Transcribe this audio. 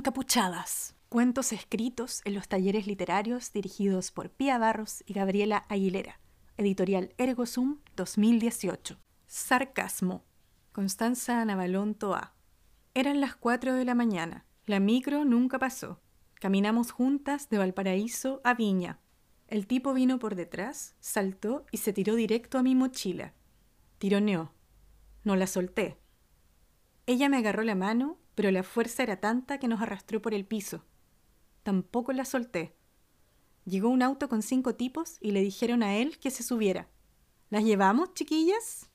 Encapuchadas. Cuentos escritos en los talleres literarios dirigidos por Pía Barros y Gabriela Aguilera. Editorial Ergosum 2018. Sarcasmo. Constanza Navalón Toa. Eran las 4 de la mañana. La micro nunca pasó. Caminamos juntas de Valparaíso a Viña. El tipo vino por detrás, saltó y se tiró directo a mi mochila. Tironeó. No la solté. Ella me agarró la mano, pero la fuerza era tanta que nos arrastró por el piso. Tampoco la solté. Llegó un auto con cinco tipos y le dijeron a él que se subiera. ¿Las llevamos, chiquillas?